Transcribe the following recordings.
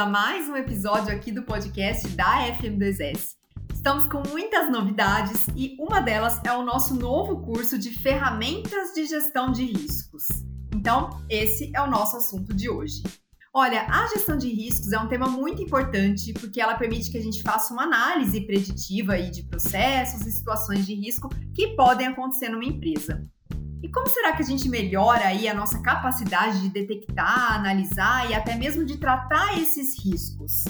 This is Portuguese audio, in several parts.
a mais um episódio aqui do podcast da FM2S. Estamos com muitas novidades e uma delas é o nosso novo curso de ferramentas de gestão de riscos. Então, esse é o nosso assunto de hoje. Olha, a gestão de riscos é um tema muito importante porque ela permite que a gente faça uma análise preditiva aí de processos e situações de risco que podem acontecer numa empresa. Como será que a gente melhora aí a nossa capacidade de detectar, analisar e até mesmo de tratar esses riscos?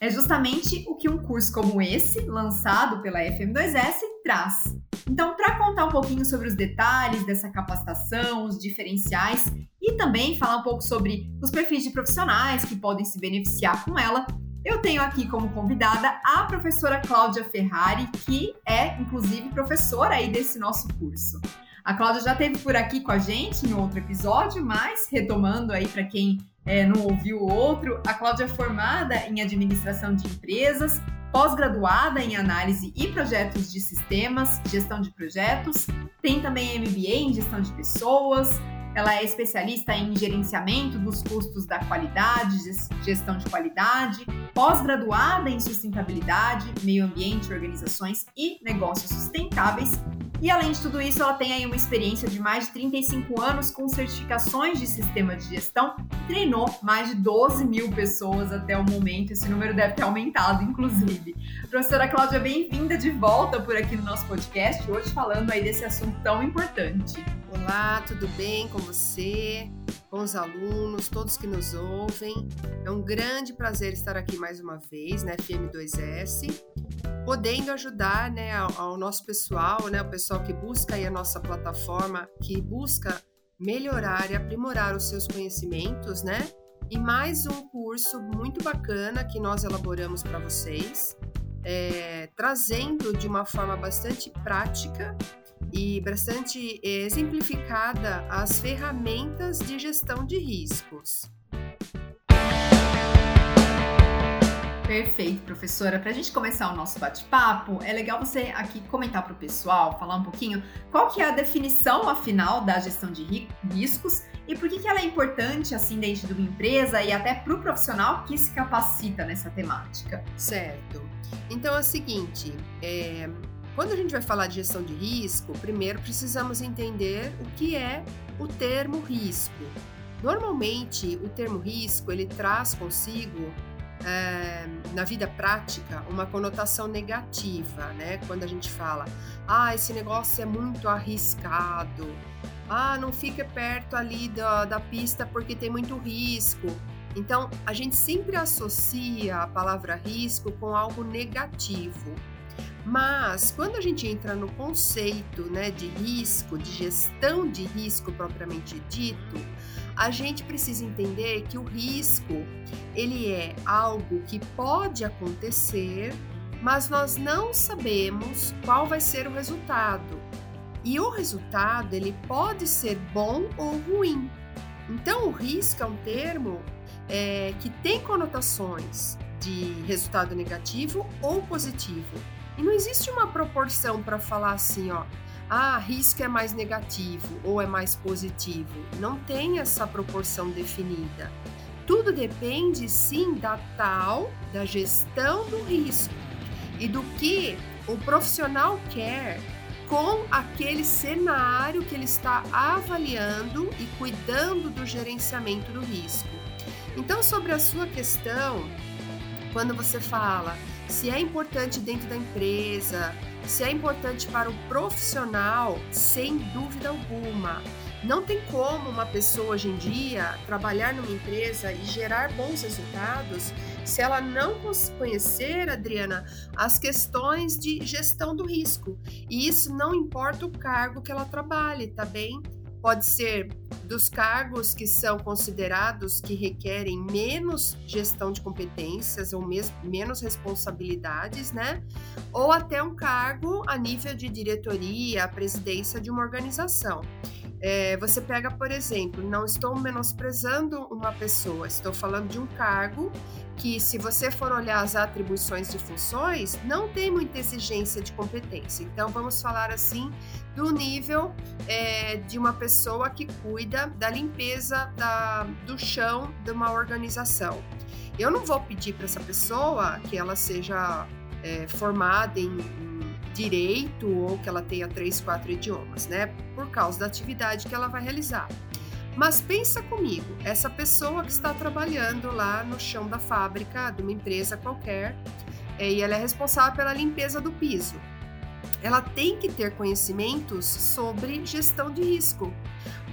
É justamente o que um curso como esse, lançado pela FM2S, traz. Então, para contar um pouquinho sobre os detalhes dessa capacitação, os diferenciais e também falar um pouco sobre os perfis de profissionais que podem se beneficiar com ela, eu tenho aqui como convidada a professora Cláudia Ferrari, que é inclusive professora aí desse nosso curso. A Cláudia já esteve por aqui com a gente em outro episódio, mas retomando aí para quem é, não ouviu o outro, a Cláudia é formada em administração de empresas, pós-graduada em análise e projetos de sistemas, gestão de projetos, tem também MBA em gestão de pessoas, ela é especialista em gerenciamento dos custos da qualidade, gestão de qualidade, pós-graduada em sustentabilidade, meio ambiente, organizações e negócios sustentáveis e além de tudo isso, ela tem aí uma experiência de mais de 35 anos com certificações de sistema de gestão e treinou mais de 12 mil pessoas até o momento. Esse número deve ter aumentado, inclusive. Professora Cláudia, bem-vinda de volta por aqui no nosso podcast, hoje falando aí desse assunto tão importante. Olá, tudo bem com você? Os alunos, todos que nos ouvem. É um grande prazer estar aqui mais uma vez na FM2S podendo ajudar né, ao, ao, nosso pessoal, né, o pessoal que busca a nossa plataforma, que busca melhorar e aprimorar os seus conhecimentos, né? E mais um curso muito bacana que nós elaboramos para vocês, é, trazendo de uma forma bastante prática e bastante exemplificada as ferramentas de gestão de riscos. Perfeito, professora. Para a gente começar o nosso bate-papo, é legal você aqui comentar para o pessoal, falar um pouquinho qual que é a definição, afinal, da gestão de riscos e por que, que ela é importante, assim, dentro de uma empresa e até para o profissional que se capacita nessa temática. Certo. Então é o seguinte, é, quando a gente vai falar de gestão de risco, primeiro precisamos entender o que é o termo risco. Normalmente, o termo risco ele traz consigo é, na vida prática uma conotação negativa, né? Quando a gente fala, ah, esse negócio é muito arriscado, ah, não fica perto ali da, da pista porque tem muito risco. Então, a gente sempre associa a palavra risco com algo negativo. Mas quando a gente entra no conceito né, de risco, de gestão de risco propriamente dito, a gente precisa entender que o risco ele é algo que pode acontecer, mas nós não sabemos qual vai ser o resultado. E o resultado ele pode ser bom ou ruim. Então o risco é um termo é, que tem conotações de resultado negativo ou positivo. E não existe uma proporção para falar assim, ó, ah, risco é mais negativo ou é mais positivo. Não tem essa proporção definida. Tudo depende sim da tal, da gestão do risco e do que o profissional quer com aquele cenário que ele está avaliando e cuidando do gerenciamento do risco. Então, sobre a sua questão, quando você fala se é importante dentro da empresa, se é importante para o profissional, sem dúvida alguma. Não tem como uma pessoa hoje em dia trabalhar numa empresa e gerar bons resultados se ela não conhecer, Adriana, as questões de gestão do risco. E isso não importa o cargo que ela trabalhe, tá bem? Pode ser dos cargos que são considerados que requerem menos gestão de competências ou mesmo menos responsabilidades, né? Ou até um cargo a nível de diretoria, presidência de uma organização. É, você pega, por exemplo, não estou menosprezando uma pessoa, estou falando de um cargo que, se você for olhar as atribuições de funções, não tem muita exigência de competência. Então, vamos falar assim do nível é, de uma pessoa que cuida da limpeza da, do chão de uma organização. Eu não vou pedir para essa pessoa que ela seja é, formada em, em direito ou que ela tenha três, quatro idiomas, né? Por causa da atividade que ela vai realizar. Mas pensa comigo, essa pessoa que está trabalhando lá no chão da fábrica de uma empresa qualquer é, e ela é responsável pela limpeza do piso. Ela tem que ter conhecimentos sobre gestão de risco,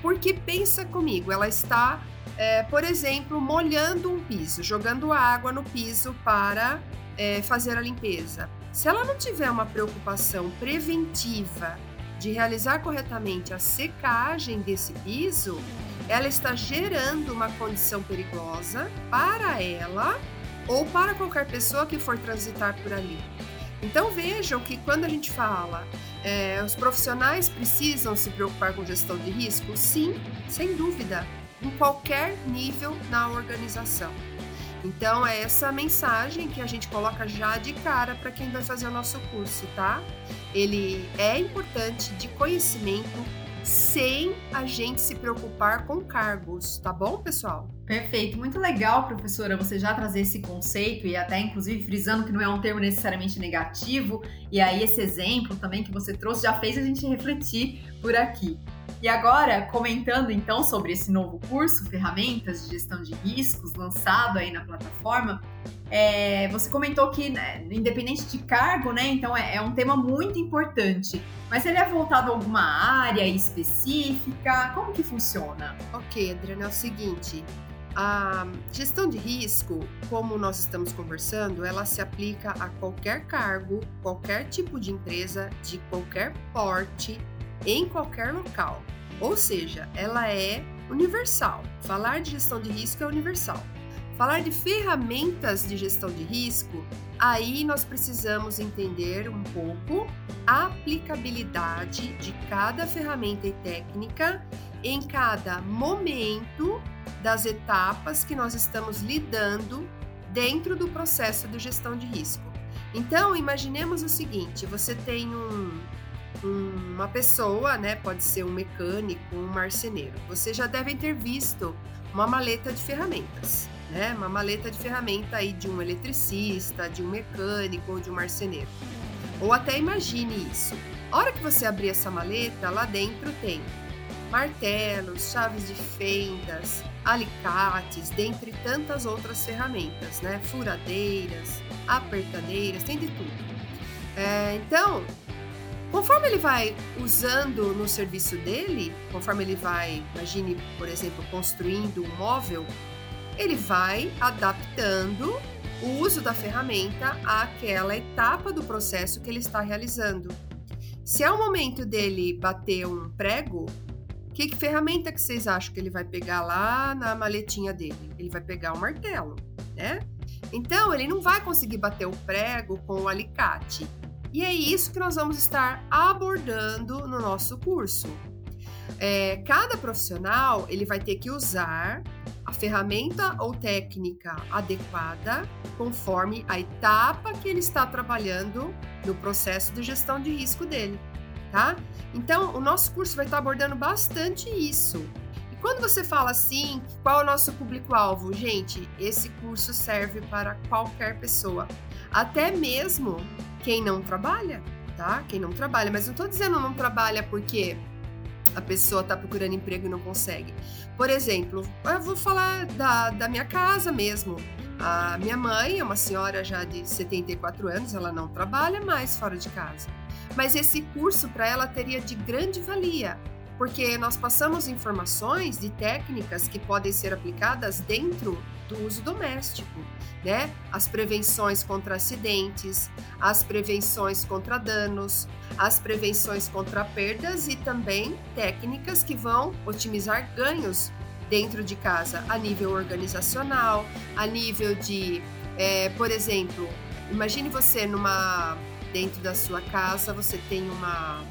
porque pensa comigo, ela está, é, por exemplo, molhando um piso, jogando água no piso para é, fazer a limpeza. Se ela não tiver uma preocupação preventiva de realizar corretamente a secagem desse piso, ela está gerando uma condição perigosa para ela ou para qualquer pessoa que for transitar por ali. Então vejam que quando a gente fala é, os profissionais precisam se preocupar com gestão de risco, sim, sem dúvida, em qualquer nível na organização. Então é essa mensagem que a gente coloca já de cara para quem vai fazer o nosso curso, tá? Ele é importante de conhecimento sem a gente se preocupar com cargos, tá bom, pessoal? Perfeito, muito legal, professora, você já trazer esse conceito e até inclusive frisando que não é um termo necessariamente negativo, e aí esse exemplo também que você trouxe já fez a gente refletir por aqui. E agora, comentando então sobre esse novo curso, Ferramentas de Gestão de Riscos, lançado aí na plataforma, é, você comentou que, né, independente de cargo, né, então é, é, um tema muito importante. Mas ele é voltado a alguma área específica? Como que funciona? Ok, Adriana, é o seguinte. A gestão de risco, como nós estamos conversando, ela se aplica a qualquer cargo, qualquer tipo de empresa, de qualquer porte, em qualquer local. Ou seja, ela é universal. Falar de gestão de risco é universal. Falar de ferramentas de gestão de risco, aí nós precisamos entender um pouco a aplicabilidade de cada ferramenta e técnica em cada momento das etapas que nós estamos lidando dentro do processo de gestão de risco. Então, imaginemos o seguinte: você tem um, uma pessoa, né? Pode ser um mecânico, um marceneiro. Vocês já devem ter visto uma maleta de ferramentas, né? Uma maleta de ferramenta aí de um eletricista, de um mecânico ou de um marceneiro. Ou até imagine isso. A hora que você abrir essa maleta, lá dentro tem martelos, chaves de fendas, alicates, dentre tantas outras ferramentas, né? Furadeiras, apertadeiras, tem de tudo. É, então, Conforme ele vai usando no serviço dele, conforme ele vai, imagine, por exemplo, construindo um móvel, ele vai adaptando o uso da ferramenta àquela etapa do processo que ele está realizando. Se é o momento dele bater um prego, que, ferramenta que vocês acham que ele vai pegar lá na maletinha dele? Ele vai pegar o martelo, né? Então, ele não vai conseguir bater o prego com o alicate. E é isso que nós vamos estar abordando no nosso curso. É, cada profissional ele vai ter que usar a ferramenta ou técnica adequada conforme a etapa que ele está trabalhando no processo de gestão de risco dele, tá? Então, o nosso curso vai estar abordando bastante isso. E quando você fala assim, qual é o nosso público-alvo? Gente, esse curso serve para qualquer pessoa, até mesmo quem não trabalha, tá? Quem não trabalha, mas não estou dizendo não trabalha porque a pessoa está procurando emprego e não consegue. Por exemplo, eu vou falar da, da minha casa mesmo. A minha mãe é uma senhora já de 74 anos, ela não trabalha mais fora de casa. Mas esse curso para ela teria de grande valia, porque nós passamos informações de técnicas que podem ser aplicadas dentro do uso doméstico, né? As prevenções contra acidentes, as prevenções contra danos, as prevenções contra perdas e também técnicas que vão otimizar ganhos dentro de casa a nível organizacional, a nível de, é, por exemplo, imagine você numa dentro da sua casa você tem uma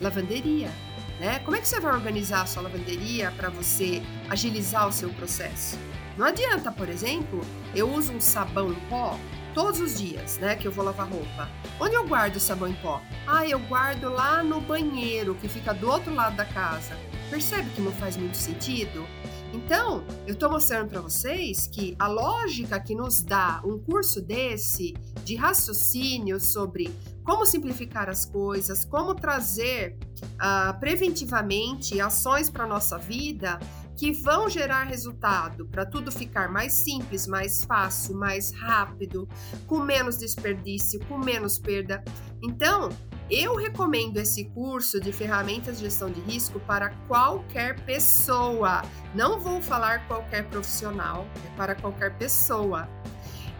lavanderia, né? Como é que você vai organizar a sua lavanderia para você agilizar o seu processo? Não adianta, por exemplo, eu uso um sabão em pó todos os dias, né, que eu vou lavar roupa. Onde eu guardo o sabão em pó? Ah, eu guardo lá no banheiro, que fica do outro lado da casa. Percebe que não faz muito sentido? Então, eu estou mostrando para vocês que a lógica que nos dá um curso desse de raciocínio sobre como simplificar as coisas, como trazer uh, preventivamente ações para nossa vida que vão gerar resultado para tudo ficar mais simples, mais fácil, mais rápido, com menos desperdício, com menos perda. Então, eu recomendo esse curso de ferramentas de gestão de risco para qualquer pessoa. Não vou falar qualquer profissional, é para qualquer pessoa.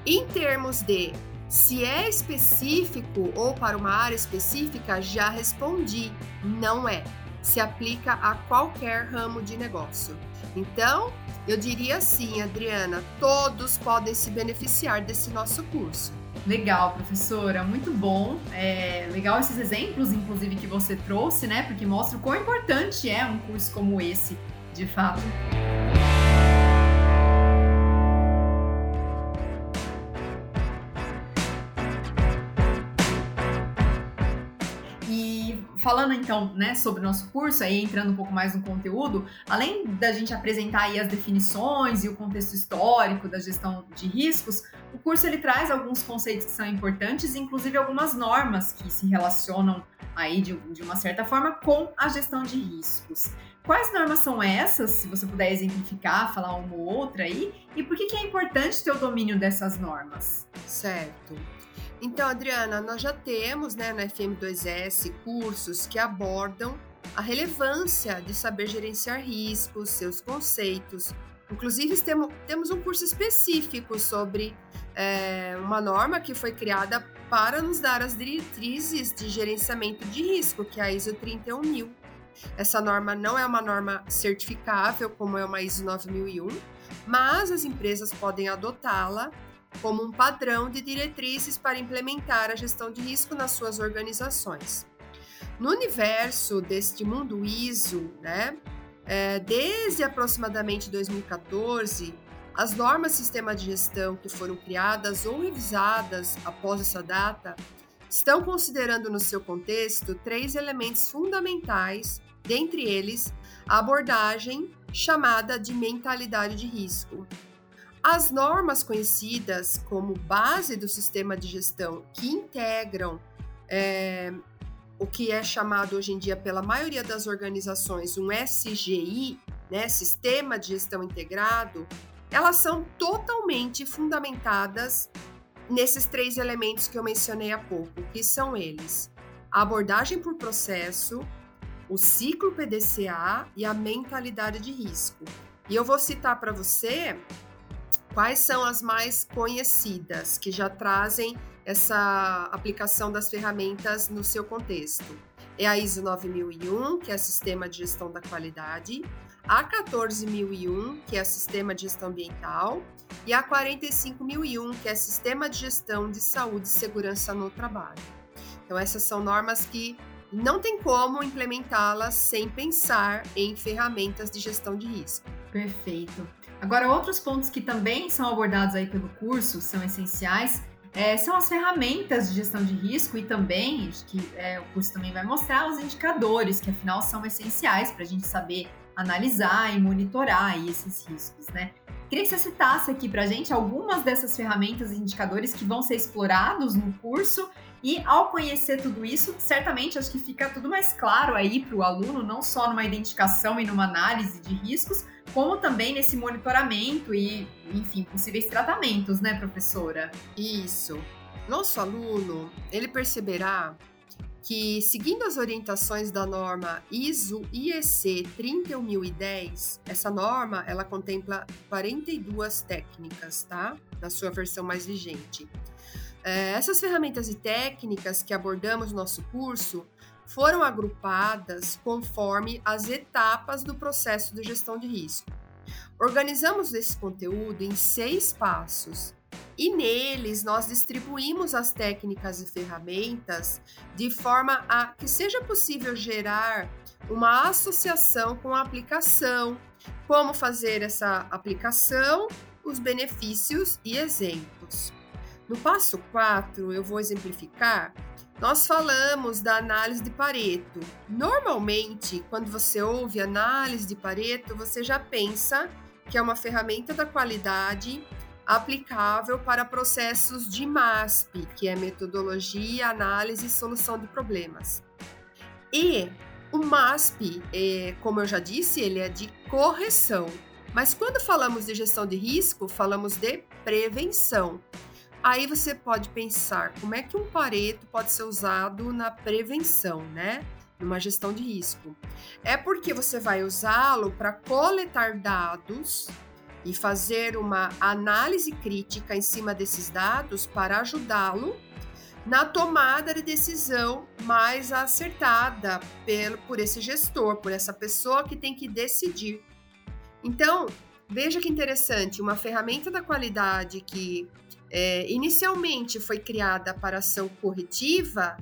Em termos de se é específico ou para uma área específica, já respondi. Não é. Se aplica a qualquer ramo de negócio. Então, eu diria assim, Adriana, todos podem se beneficiar desse nosso curso. Legal, professora, muito bom. É legal esses exemplos, inclusive, que você trouxe, né? Porque mostra o quão importante é um curso como esse, de fato. Falando então, né, sobre o nosso curso, aí entrando um pouco mais no conteúdo, além da gente apresentar aí as definições e o contexto histórico da gestão de riscos, o curso ele traz alguns conceitos que são importantes, inclusive algumas normas que se relacionam aí de, de uma certa forma com a gestão de riscos. Quais normas são essas, se você puder exemplificar, falar uma ou outra aí, e por que, que é importante ter o domínio dessas normas? Certo. Então, Adriana, nós já temos né, no FM2S cursos que abordam a relevância de saber gerenciar riscos, seus conceitos. Inclusive, temos um curso específico sobre é, uma norma que foi criada para nos dar as diretrizes de gerenciamento de risco, que é a ISO 31000. Essa norma não é uma norma certificável, como é uma ISO 9001, mas as empresas podem adotá-la como um padrão de diretrizes para implementar a gestão de risco nas suas organizações. No universo deste mundo ISO, né, é, desde aproximadamente 2014, as normas sistema de gestão que foram criadas ou revisadas após essa data estão considerando no seu contexto três elementos fundamentais, dentre eles a abordagem chamada de mentalidade de risco, as normas conhecidas como base do sistema de gestão, que integram é, o que é chamado hoje em dia pela maioria das organizações um SGI, né, Sistema de Gestão Integrado, elas são totalmente fundamentadas nesses três elementos que eu mencionei há pouco, que são eles: a abordagem por processo, o ciclo PDCA e a mentalidade de risco. E eu vou citar para você Quais são as mais conhecidas que já trazem essa aplicação das ferramentas no seu contexto? É a ISO 9001, que é Sistema de Gestão da Qualidade, a 14001, que é Sistema de Gestão Ambiental, e a 45001, que é Sistema de Gestão de Saúde e Segurança no Trabalho. Então, essas são normas que não tem como implementá-las sem pensar em ferramentas de gestão de risco. Perfeito. Agora, outros pontos que também são abordados aí pelo curso, são essenciais, é, são as ferramentas de gestão de risco e também, que é, o curso também vai mostrar os indicadores, que afinal são essenciais para a gente saber analisar e monitorar esses riscos, né? Queria que você citasse aqui para a gente algumas dessas ferramentas e indicadores que vão ser explorados no curso e ao conhecer tudo isso, certamente acho que fica tudo mais claro aí para o aluno, não só numa identificação e numa análise de riscos, como também nesse monitoramento e, enfim, possíveis tratamentos, né, professora? Isso. Nosso aluno, ele perceberá que, seguindo as orientações da norma ISO IEC 31010, essa norma ela contempla 42 técnicas, tá? Na sua versão mais vigente. É, essas ferramentas e técnicas que abordamos no nosso curso foram agrupadas conforme as etapas do processo de gestão de risco. Organizamos esse conteúdo em seis passos e neles nós distribuímos as técnicas e ferramentas de forma a que seja possível gerar uma associação com a aplicação, como fazer essa aplicação, os benefícios e exemplos. No passo 4, eu vou exemplificar nós falamos da análise de Pareto. Normalmente, quando você ouve análise de Pareto, você já pensa que é uma ferramenta da qualidade aplicável para processos de MASP, que é metodologia, análise e solução de problemas. E o MASP, é, como eu já disse, ele é de correção. Mas quando falamos de gestão de risco, falamos de prevenção. Aí você pode pensar como é que um Pareto pode ser usado na prevenção, né? Numa gestão de risco. É porque você vai usá-lo para coletar dados e fazer uma análise crítica em cima desses dados para ajudá-lo na tomada de decisão mais acertada pelo, por esse gestor, por essa pessoa que tem que decidir. Então, veja que interessante, uma ferramenta da qualidade que é, inicialmente foi criada para ação corretiva,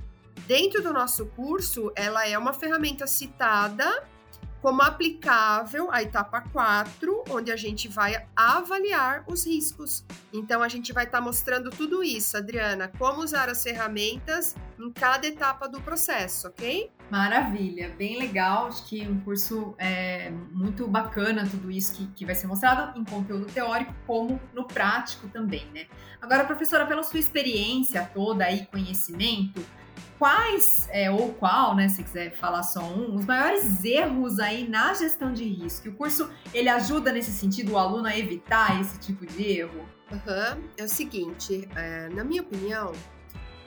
dentro do nosso curso, ela é uma ferramenta citada como aplicável à etapa 4, onde a gente vai avaliar os riscos. Então, a gente vai estar tá mostrando tudo isso, Adriana, como usar as ferramentas em cada etapa do processo, ok? Maravilha, bem legal. Acho que um curso é muito bacana, tudo isso que, que vai ser mostrado em conteúdo teórico, como no prático também, né? Agora, professora, pela sua experiência toda e conhecimento, quais, é, ou qual, né, se quiser falar só um, os maiores erros aí na gestão de risco? O curso, ele ajuda nesse sentido o aluno a evitar esse tipo de erro? Uhum. É o seguinte, é, na minha opinião,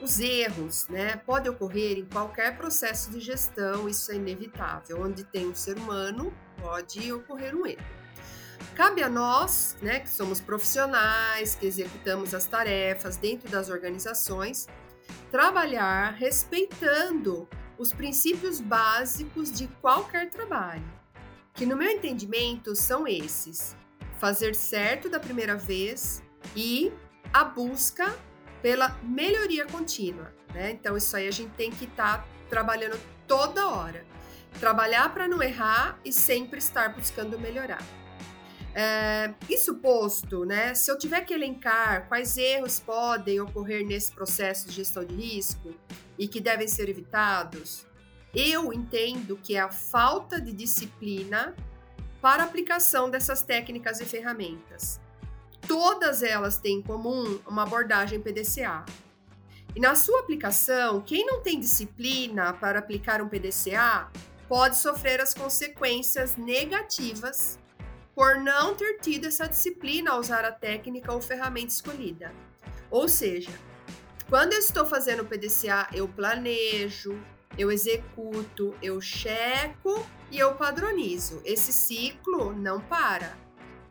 os erros, né, podem ocorrer em qualquer processo de gestão, isso é inevitável. Onde tem um ser humano, pode ocorrer um erro. Cabe a nós, né, que somos profissionais, que executamos as tarefas dentro das organizações, trabalhar respeitando os princípios básicos de qualquer trabalho, que no meu entendimento são esses: fazer certo da primeira vez e a busca pela melhoria contínua. Né? Então, isso aí a gente tem que estar tá trabalhando toda hora. Trabalhar para não errar e sempre estar buscando melhorar. É, isso posto, né, se eu tiver que elencar quais erros podem ocorrer nesse processo de gestão de risco e que devem ser evitados, eu entendo que é a falta de disciplina para aplicação dessas técnicas e ferramentas. Todas elas têm em comum uma abordagem PDCA. E na sua aplicação, quem não tem disciplina para aplicar um PDCA pode sofrer as consequências negativas por não ter tido essa disciplina ao usar a técnica ou ferramenta escolhida. Ou seja, quando eu estou fazendo o PDCA, eu planejo, eu executo, eu checo e eu padronizo. Esse ciclo não para.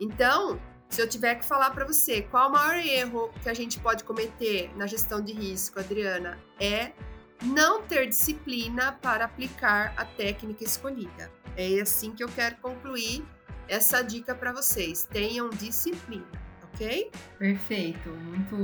Então, se eu tiver que falar para você qual o maior erro que a gente pode cometer na gestão de risco, Adriana, é não ter disciplina para aplicar a técnica escolhida. É assim que eu quero concluir essa dica para vocês. Tenham disciplina, ok? Perfeito, muito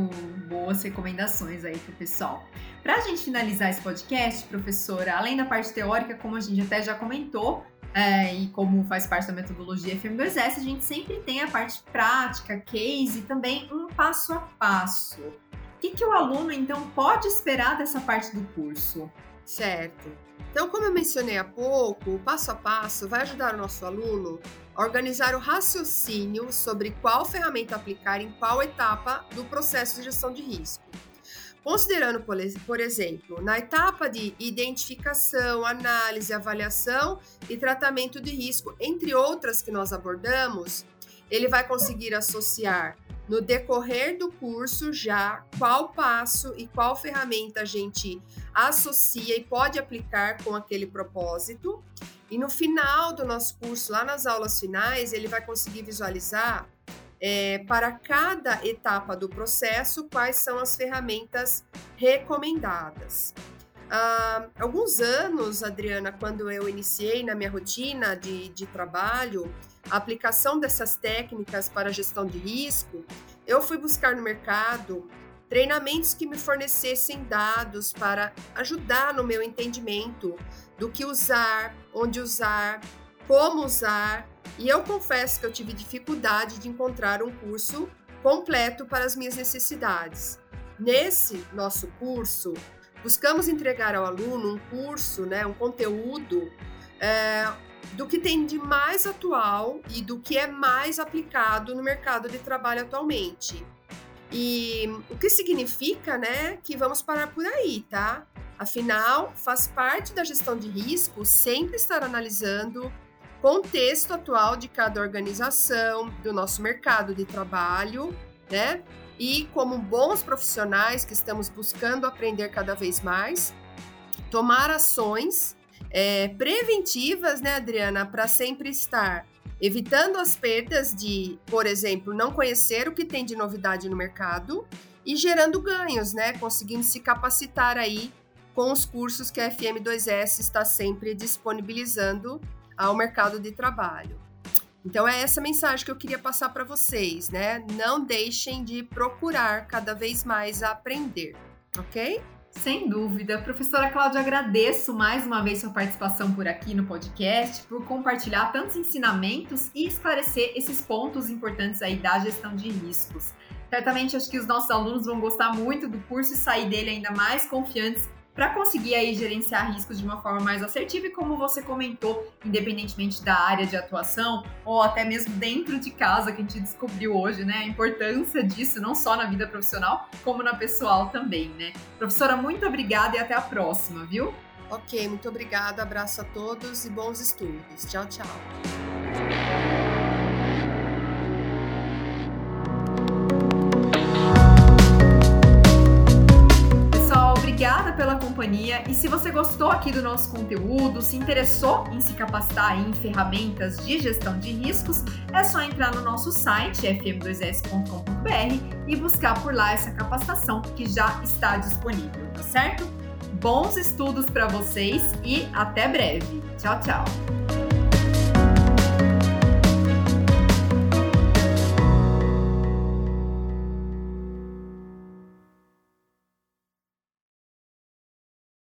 boas recomendações aí pro pessoal. Para a gente finalizar esse podcast, professora, além da parte teórica, como a gente até já comentou, é, e como faz parte da metodologia FM2S, a gente sempre tem a parte prática, case e também um passo a passo. O que, que o aluno, então, pode esperar dessa parte do curso? Certo. Então, como eu mencionei há pouco, o passo a passo vai ajudar o nosso aluno a organizar o raciocínio sobre qual ferramenta aplicar em qual etapa do processo de gestão de risco. Considerando, por exemplo, na etapa de identificação, análise, avaliação e tratamento de risco, entre outras que nós abordamos, ele vai conseguir associar no decorrer do curso já qual passo e qual ferramenta a gente associa e pode aplicar com aquele propósito. E no final do nosso curso, lá nas aulas finais, ele vai conseguir visualizar é, para cada etapa do processo quais são as ferramentas recomendadas. Há alguns anos, Adriana, quando eu iniciei na minha rotina de, de trabalho, a aplicação dessas técnicas para gestão de risco, eu fui buscar no mercado treinamentos que me fornecessem dados para ajudar no meu entendimento do que usar, onde usar, como usar. E eu confesso que eu tive dificuldade de encontrar um curso completo para as minhas necessidades. Nesse nosso curso, buscamos entregar ao aluno um curso, né, um conteúdo é, do que tem de mais atual e do que é mais aplicado no mercado de trabalho atualmente. E o que significa, né, que vamos parar por aí, tá? Afinal, faz parte da gestão de risco sempre estar analisando contexto atual de cada organização, do nosso mercado de trabalho, né? E como bons profissionais que estamos buscando aprender cada vez mais, tomar ações é, preventivas, né, Adriana, para sempre estar evitando as perdas de, por exemplo, não conhecer o que tem de novidade no mercado e gerando ganhos, né, conseguindo se capacitar aí com os cursos que a FM2S está sempre disponibilizando ao mercado de trabalho. Então é essa mensagem que eu queria passar para vocês, né? Não deixem de procurar cada vez mais aprender, ok? Sem dúvida. Professora Cláudia, agradeço mais uma vez sua participação por aqui no podcast, por compartilhar tantos ensinamentos e esclarecer esses pontos importantes aí da gestão de riscos. Certamente acho que os nossos alunos vão gostar muito do curso e sair dele ainda mais confiantes para conseguir aí gerenciar riscos de uma forma mais assertiva e como você comentou, independentemente da área de atuação ou até mesmo dentro de casa que a gente descobriu hoje, né, a importância disso não só na vida profissional, como na pessoal também, né? Professora, muito obrigada e até a próxima, viu? OK, muito obrigada, abraço a todos e bons estudos. Tchau, tchau. Companhia e se você gostou aqui do nosso conteúdo, se interessou em se capacitar em ferramentas de gestão de riscos, é só entrar no nosso site fm2s.com.br e buscar por lá essa capacitação que já está disponível, tá certo? Bons estudos para vocês e até breve. Tchau, tchau.